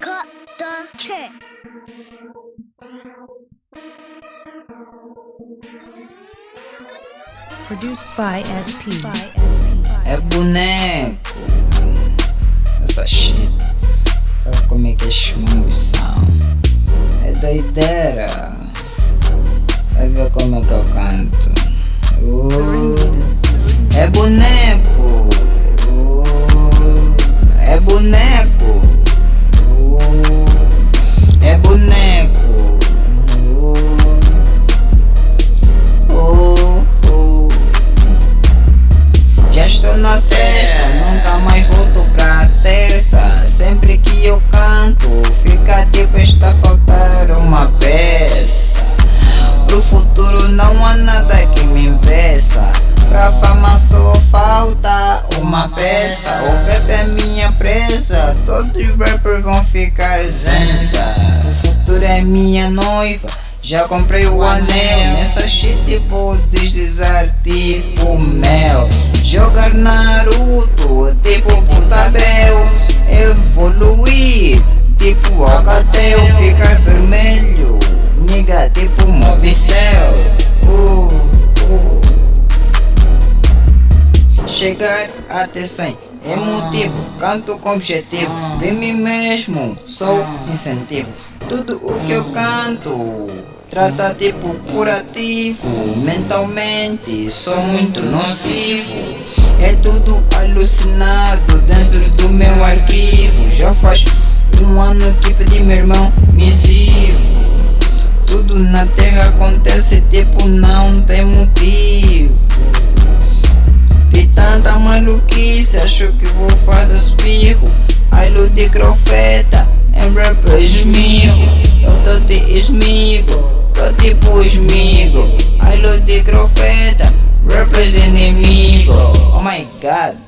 Cut the check. Produced by SP. É boneco. Essa shit. Sabe como é que as chumbos são? É doideira. Vai ver como é que eu canto. Estou na sexta, nunca mais volto pra terça. Sempre que eu canto, fica tipo está faltar uma peça. Pro futuro não há nada que me impeça. Pra fama só falta uma peça. O rap é minha presa, todos os rappers vão ficar zenza. O futuro é minha noiva. Já comprei o anel, nessa shit vou deslizar tipo Jogar Naruto, tipo Puntabel Evoluir, tipo Alcatel Ficar vermelho, nigga, tipo Movicel uh, uh. Chegar até 100 é motivo, canto com objetivo De mim mesmo, sou incentivo. Tudo o que eu canto Trata tipo curativo Mentalmente sou muito nocivo É tudo alucinado dentro do meu arquivo. Já faz um ano que pedi meu irmão missivo Tudo na terra acontece tipo não tem motivo. De tanta maluquice, acho que vou fazer espirro. Ai, de crofeta, em rap esmigo. Eu tô te esmigo, tô tipo esmigo. Ai, de crofeta, rap inimigo. Oh my god